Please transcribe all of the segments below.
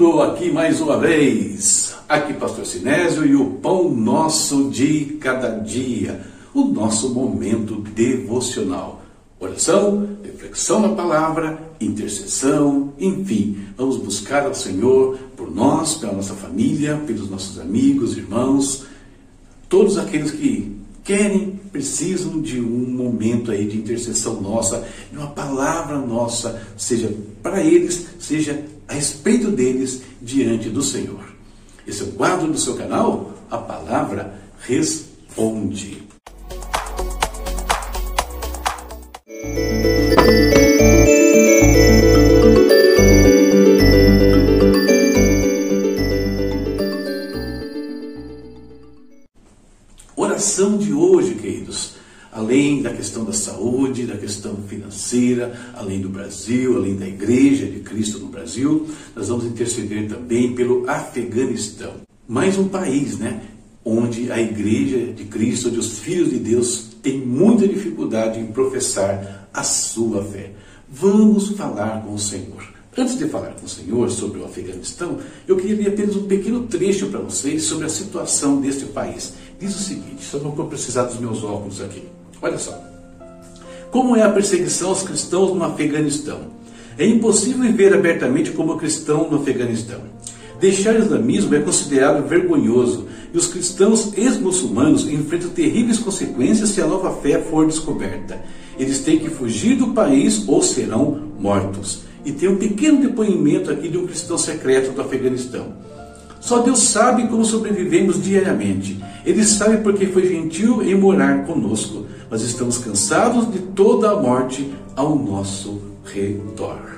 Chegando aqui mais uma vez, aqui Pastor Sinésio e o pão nosso de cada dia, o nosso momento devocional. Oração, reflexão na palavra, intercessão, enfim, vamos buscar ao Senhor por nós, pela nossa família, pelos nossos amigos, irmãos, todos aqueles que querem, precisam de um momento aí de intercessão nossa, de uma palavra nossa, seja para eles, seja a respeito deles diante do Senhor. Esse é o quadro do seu canal, a palavra responde. Da questão da saúde, da questão financeira, além do Brasil, além da Igreja de Cristo no Brasil, nós vamos interceder também pelo Afeganistão. Mais um país, né? Onde a Igreja de Cristo, onde os filhos de Deus têm muita dificuldade em professar a sua fé. Vamos falar com o Senhor. Antes de falar com o Senhor sobre o Afeganistão, eu queria ler apenas um pequeno trecho para vocês sobre a situação deste país. Diz o seguinte, só não vou precisar dos meus óculos aqui. Olha só. Como é a perseguição aos cristãos no Afeganistão? É impossível viver abertamente como cristão no Afeganistão. Deixar o islamismo é considerado vergonhoso e os cristãos ex-muçulmanos enfrentam terríveis consequências se a nova fé for descoberta. Eles têm que fugir do país ou serão mortos. E tem um pequeno depoimento aqui de um cristão secreto do Afeganistão. Só Deus sabe como sobrevivemos diariamente. Ele sabe porque foi gentil em morar conosco mas estamos cansados de toda a morte ao nosso redor.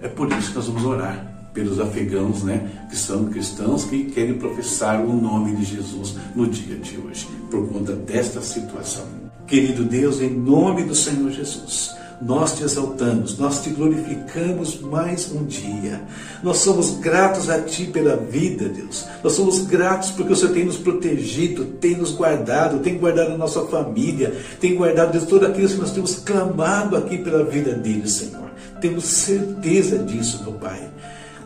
É por isso que nós vamos orar pelos afegãos, né, que são cristãos que querem professar o nome de Jesus no dia de hoje, por conta desta situação. Querido Deus, em nome do Senhor Jesus, nós te exaltamos, nós te glorificamos mais um dia. Nós somos gratos a Ti pela vida, Deus. Nós somos gratos porque o Senhor tem nos protegido, tem nos guardado, tem guardado a nossa família, tem guardado, Deus, todos aqueles que nós temos clamado aqui pela vida deles, Senhor. Temos certeza disso, meu Pai.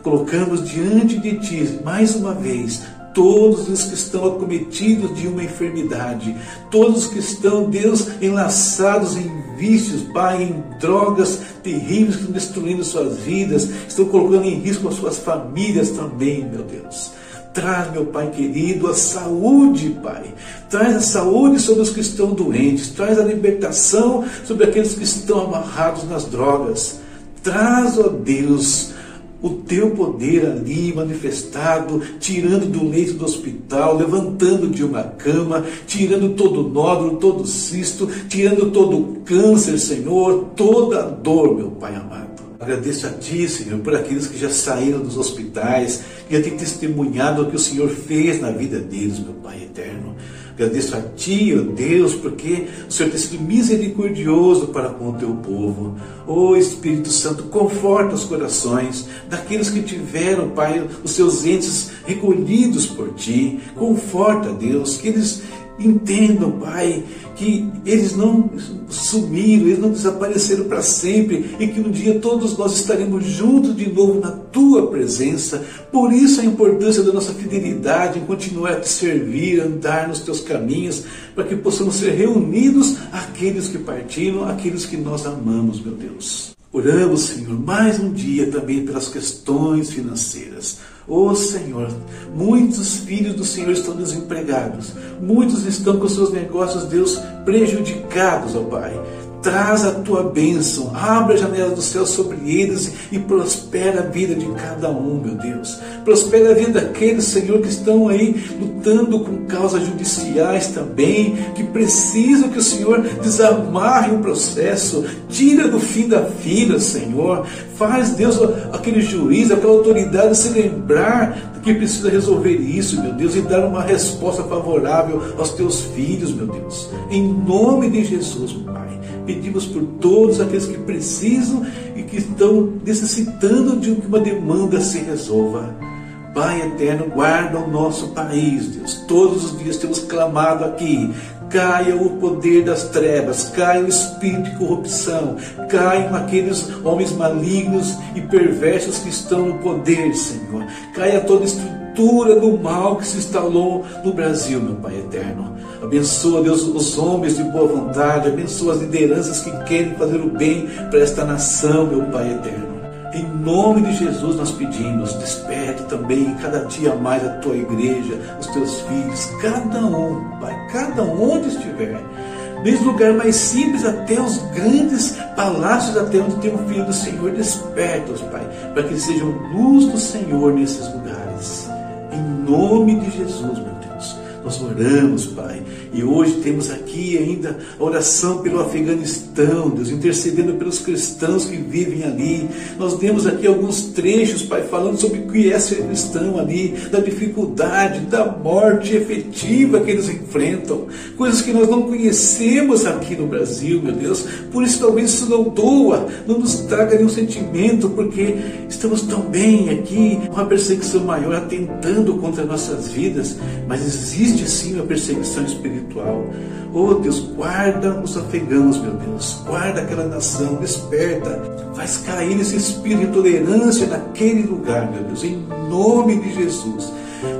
Colocamos diante de Ti, mais uma vez, todos os que estão acometidos de uma enfermidade, todos que estão, Deus, enlaçados em vícios, Pai, em drogas terríveis que estão destruindo suas vidas, estão colocando em risco as suas famílias também, meu Deus. Traz, meu Pai querido, a saúde, Pai. Traz a saúde sobre os que estão doentes. Traz a libertação sobre aqueles que estão amarrados nas drogas. Traz, ó Deus, o teu poder ali manifestado, tirando do leito do hospital, levantando de uma cama, tirando todo nódulo, todo cisto, tirando todo câncer, Senhor, toda dor, meu Pai amado. Agradeço a Ti, Senhor, por aqueles que já saíram dos hospitais, que já têm testemunhado o que o Senhor fez na vida deles, meu Pai eterno. Agradeço a Ti, ó Deus, porque o Senhor tem sido misericordioso para com o Teu povo. Ó Espírito Santo, conforta os corações daqueles que tiveram, Pai, os seus entes recolhidos por Ti. Conforta, Deus, que eles entendam, Pai, que eles não sumiram, eles não desapareceram para sempre e que um dia todos nós estaremos juntos de novo na tua presença. Por isso a importância da nossa fidelidade em continuar a te servir, andar nos teus caminhos, para que possamos ser reunidos aqueles que partiram, aqueles que nós amamos, meu Deus. Oramos, Senhor, mais um dia também pelas questões financeiras. Oh Senhor, muitos filhos do Senhor estão desempregados, muitos estão com seus negócios, Deus, prejudicados, ó oh Pai. Traz a tua bênção, abre a janela do céu sobre eles e prospera a vida de cada um, meu Deus. Prospera a vida daqueles, Senhor, que estão aí lutando com causas judiciais também, que precisam que o Senhor desamarre o processo, tira do fim da fila, Senhor. Faz, Deus, aquele juiz, aquela autoridade se lembrar que precisa resolver isso, meu Deus, e dar uma resposta favorável aos teus filhos, meu Deus. Em nome de Jesus, Pai pedimos por todos aqueles que precisam e que estão necessitando de que uma demanda se resolva. Pai eterno, guarda o nosso país, Deus. Todos os dias temos clamado aqui. Caia o poder das trevas, caia o espírito de corrupção, caiam aqueles homens malignos e perversos que estão no poder, Senhor. Caia toda estrutura do mal que se instalou no Brasil, meu Pai eterno. Abençoa, Deus, os homens de boa vontade, abençoa as lideranças que querem fazer o bem para esta nação, meu Pai eterno. Em nome de Jesus nós pedimos, desperta também cada dia mais a tua igreja, os teus filhos, cada um, Pai, cada um onde estiver. Desde o lugar mais simples até os grandes palácios, até onde tem o filho do Senhor, desperta-os, Pai, para que eles sejam luz do Senhor nesses lugares. Em nome de Jesus, meu nós oramos, Pai, e hoje temos aqui ainda a oração pelo Afeganistão, Deus, intercedendo pelos cristãos que vivem ali. Nós temos aqui alguns trechos, Pai, falando sobre o que é ser cristão ali, da dificuldade, da morte efetiva que eles enfrentam, coisas que nós não conhecemos aqui no Brasil, meu Deus. Por isso, talvez isso não doa, não nos traga nenhum sentimento, porque estamos tão bem aqui, uma perseguição maior atentando contra nossas vidas, mas existe sim a perseguição espiritual. Oh Deus, guarda os afegãos, meu Deus, guarda aquela nação, desperta, faz cair esse espírito de intolerância naquele lugar, meu Deus, em nome de Jesus.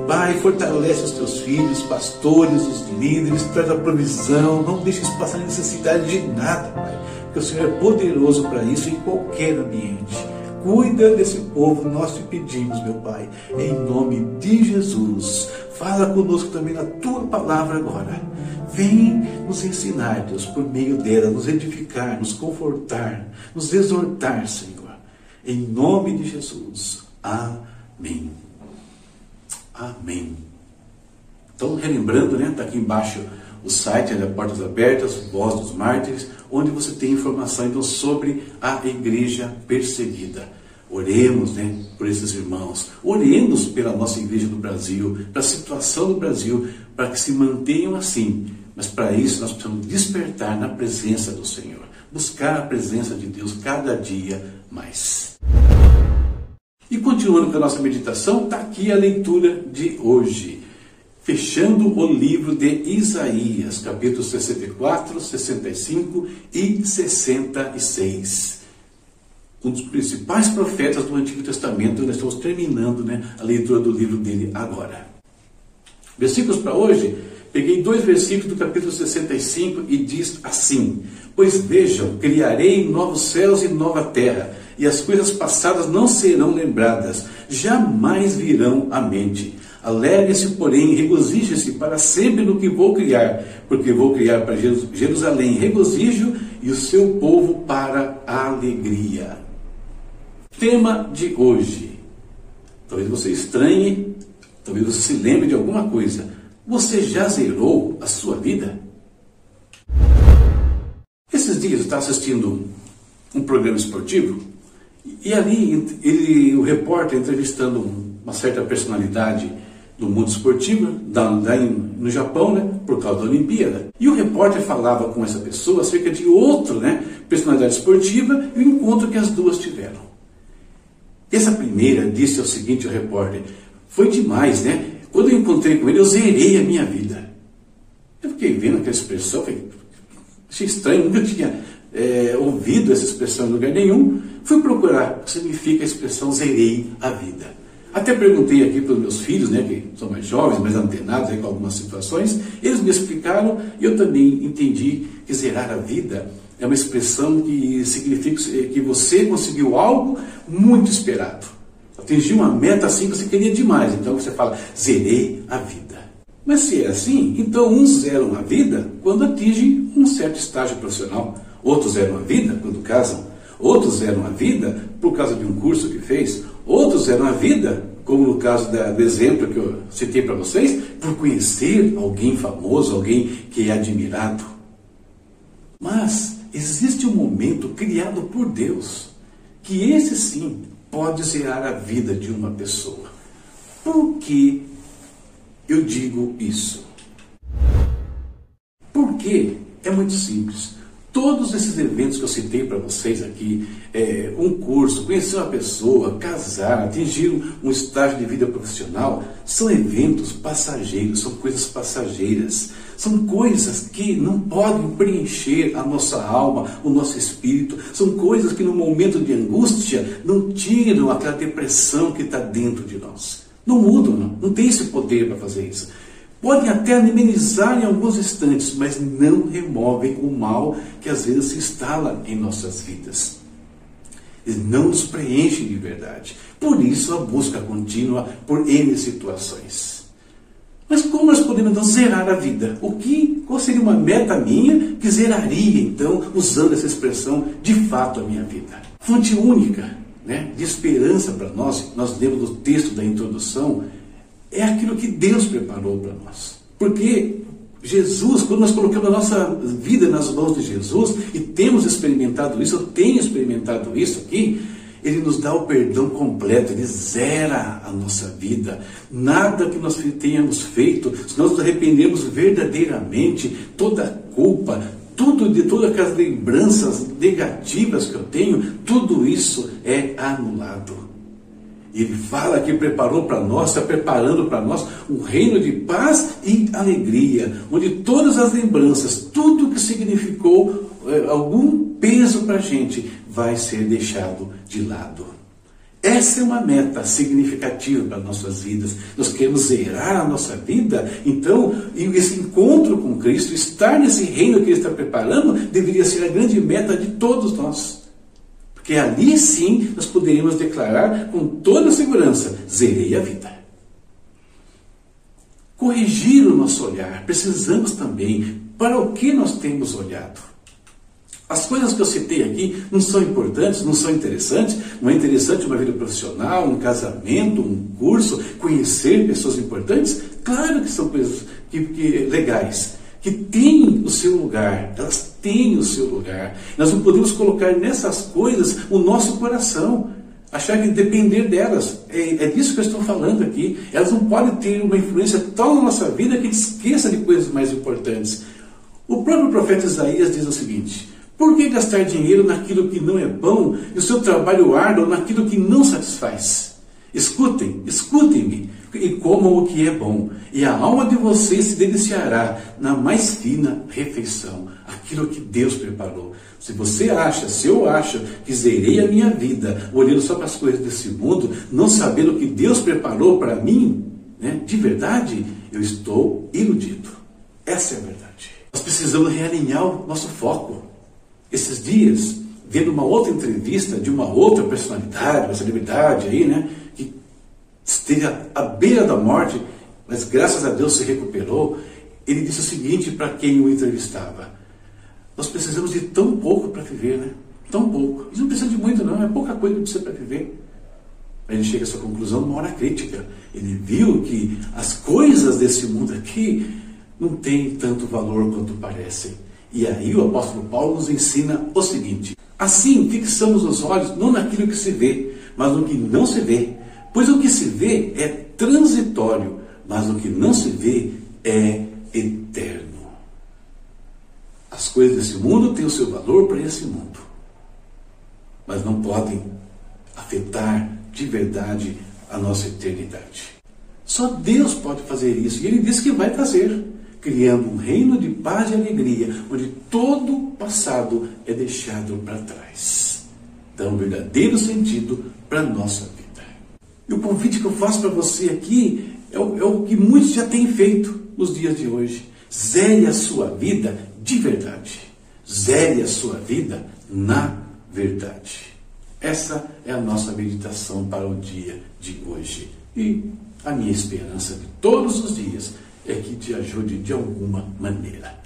Pai, fortalece os teus filhos, pastores, os líderes, traz a provisão, não deixe eles passar necessidade de nada, Pai, porque o Senhor é poderoso para isso em qualquer ambiente. Cuida desse povo, nós te pedimos, meu Pai, em nome de Jesus. Fala conosco também na tua palavra agora. Vem nos ensinar, Deus, por meio dela, nos edificar, nos confortar, nos exortar, Senhor. Em nome de Jesus. Amém. Amém. Então, relembrando, né? Está aqui embaixo o site da Portas Abertas, Voz dos Mártires, onde você tem informação então sobre a igreja perseguida. Oremos né, por esses irmãos, oremos pela nossa igreja do Brasil, pela situação do Brasil, para que se mantenham assim. Mas para isso nós precisamos despertar na presença do Senhor, buscar a presença de Deus cada dia mais. E continuando com a nossa meditação, está aqui a leitura de hoje. Fechando o livro de Isaías, capítulos 64, 65 e 66 um dos principais profetas do Antigo Testamento. Nós estamos terminando né, a leitura do livro dele agora. Versículos para hoje, peguei dois versículos do capítulo 65 e diz assim: Pois vejam, criarei novos céus e nova terra, e as coisas passadas não serão lembradas, jamais virão à mente. Alegrem-se, porém, regozijem-se para sempre no que vou criar, porque vou criar para Jerusalém regozijo e o seu povo para alegria. Tema de hoje. Talvez você estranhe, talvez você se lembre de alguma coisa. Você já zerou a sua vida? Esses dias eu estava assistindo um programa esportivo e ali ele, o repórter entrevistando uma certa personalidade do mundo esportivo, da, da, no Japão, né, por causa da Olimpíada. E o repórter falava com essa pessoa acerca de outro, né, personalidade esportiva e o encontro que as duas tiveram. Essa primeira disse o seguinte ao repórter: Foi demais, né? Quando eu encontrei com ele, eu zerei a minha vida. Eu fiquei vendo aquela expressão, falei, achei estranho, nunca tinha é, ouvido essa expressão em lugar nenhum. Fui procurar o que significa a expressão zerei a vida. Até perguntei aqui para os meus filhos, né, que são mais jovens, mais antenados aí com algumas situações, eles me explicaram e eu também entendi que zerar a vida é uma expressão que significa que você conseguiu algo muito esperado. Atingiu uma meta assim que você queria demais. Então você fala, zerei a vida. Mas se é assim, então uns zeram a vida quando atingem um certo estágio profissional. Outros zeram a vida quando casam. Outros zeram a vida por causa de um curso que fez. Outros zeram a vida, como no caso da, do exemplo que eu citei para vocês, por conhecer alguém famoso, alguém que é admirado. Mas existe um momento criado por Deus que esse sim pode zerar a vida de uma pessoa. Por que eu digo isso? Porque é muito simples. Todos esses eventos que eu citei para vocês aqui, é, um curso, conhecer uma pessoa, casar, atingir um estágio de vida profissional, são eventos passageiros, são coisas passageiras. São coisas que não podem preencher a nossa alma, o nosso espírito. São coisas que no momento de angústia não tiram aquela depressão que está dentro de nós. Não mudam, não. Não tem esse poder para fazer isso. Podem até amenizar em alguns instantes, mas não removem o mal que às vezes se instala em nossas vidas. Eles não nos preenchem de verdade. Por isso a busca contínua por N situações. Mas como nós podemos então zerar a vida? O que, qual seria uma meta minha que zeraria então, usando essa expressão, de fato a minha vida? Fonte única né, de esperança para nós, nós lemos o texto da introdução, é aquilo que Deus preparou para nós. Porque Jesus, quando nós colocamos a nossa vida nas mãos de Jesus e temos experimentado isso, eu tenho experimentado isso aqui, ele nos dá o perdão completo, ele zera a nossa vida. Nada que nós tenhamos feito, se nós nos arrependemos verdadeiramente, toda culpa, tudo de todas aquelas lembranças negativas que eu tenho, tudo isso é anulado. Ele fala que preparou para nós, está preparando para nós um reino de paz e alegria, onde todas as lembranças, tudo que significou é, algum peso para a gente, vai ser deixado de lado. Essa é uma meta significativa para nossas vidas. Nós queremos zerar a nossa vida, então, esse encontro com Cristo, estar nesse reino que Ele está preparando, deveria ser a grande meta de todos nós. Porque ali sim nós poderíamos declarar com toda segurança: zerei a vida. Corrigir o nosso olhar, precisamos também para o que nós temos olhado. As coisas que eu citei aqui não são importantes, não são interessantes. Não é interessante uma vida profissional, um casamento, um curso, conhecer pessoas importantes? Claro que são coisas que, que legais que têm o seu lugar, elas têm o seu lugar. Nós não podemos colocar nessas coisas o nosso coração, achar que depender delas. É, é disso que eu estou falando aqui. Elas não podem ter uma influência tão na nossa vida que a gente esqueça de coisas mais importantes. O próprio profeta Isaías diz o seguinte: por que gastar dinheiro naquilo que não é bom e o seu trabalho árduo naquilo que não satisfaz? Escutem, escutem-me e comam o que é bom, e a alma de vocês se deliciará na mais fina refeição, aquilo que Deus preparou. Se você acha, se eu acho que zerei a minha vida olhando só para as coisas desse mundo, não sabendo o que Deus preparou para mim, né, de verdade, eu estou iludido. Essa é a verdade. Nós precisamos realinhar o nosso foco. Esses dias, vendo uma outra entrevista de uma outra personalidade, uma celebridade aí, né, esteve à beira da morte, mas graças a Deus se recuperou. Ele disse o seguinte para quem o entrevistava: Nós precisamos de tão pouco para viver, né? Tão pouco. Isso não precisa de muito, não, é pouca coisa que precisa para viver. Aí ele chega a essa conclusão numa hora crítica. Ele viu que as coisas desse mundo aqui não têm tanto valor quanto parecem. E aí o apóstolo Paulo nos ensina o seguinte: assim fixamos os olhos não naquilo que se vê, mas no que não se vê, Pois o que se vê é transitório, mas o que não se vê é eterno. As coisas desse mundo têm o seu valor para esse mundo, mas não podem afetar de verdade a nossa eternidade. Só Deus pode fazer isso, e Ele diz que vai fazer, criando um reino de paz e alegria, onde todo o passado é deixado para trás. Dá um verdadeiro sentido para a nossa vida. E o convite que eu faço para você aqui é o, é o que muitos já têm feito nos dias de hoje. Zere a sua vida de verdade. Zere a sua vida na verdade. Essa é a nossa meditação para o dia de hoje. E a minha esperança de todos os dias é que te ajude de alguma maneira.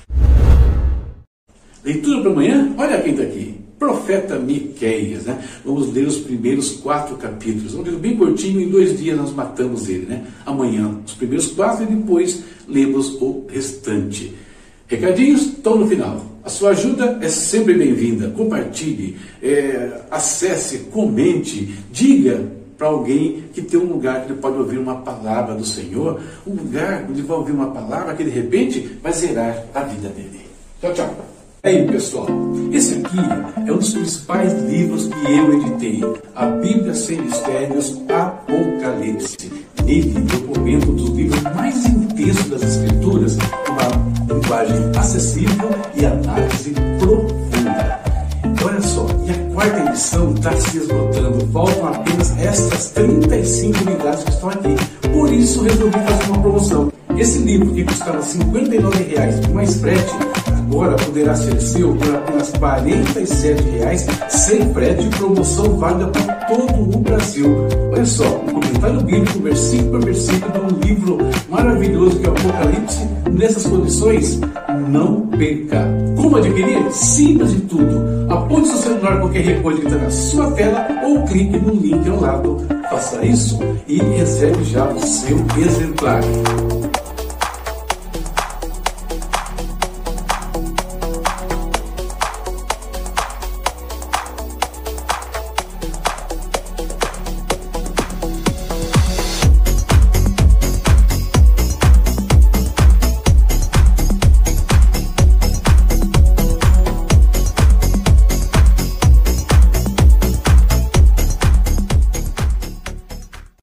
Leitura para amanhã? Olha quem está aqui profeta Miqueias, né? Vamos ler os primeiros quatro capítulos. Um livro bem curtinho, em dois dias nós matamos ele, né? Amanhã os primeiros quatro e depois lemos o restante. Recadinhos estão no final. A sua ajuda é sempre bem-vinda. Compartilhe, é, acesse, comente, diga para alguém que tem um lugar que ele pode ouvir uma palavra do Senhor, um lugar onde vai ouvir uma palavra que de repente vai zerar a vida dele. Tchau, tchau. E aí, pessoal, esse aqui é um dos principais livros que eu editei, a Bíblia Sem Mistérios, Apocalipse. Nele eu comento um dos livros mais intensos das Escrituras, uma linguagem acessível e análise profunda. Olha só, e a quarta edição está se esgotando, faltam apenas estas 35 unidades que estão aqui. Por isso resolvi fazer uma promoção. Esse livro que custava R$ 59,00 mais frete, poderá ser seu por apenas R$ 47,00 sem frete promoção válida para todo o Brasil. Olha só, comentário bíblico, versículo por versículo, de um livro maravilhoso que é o Apocalipse. Nessas condições, não perca. Como adquirir? Simples de tudo. Aponte seu celular qualquer code que está na sua tela ou clique no link ao lado. Faça isso e reserve já o seu exemplar.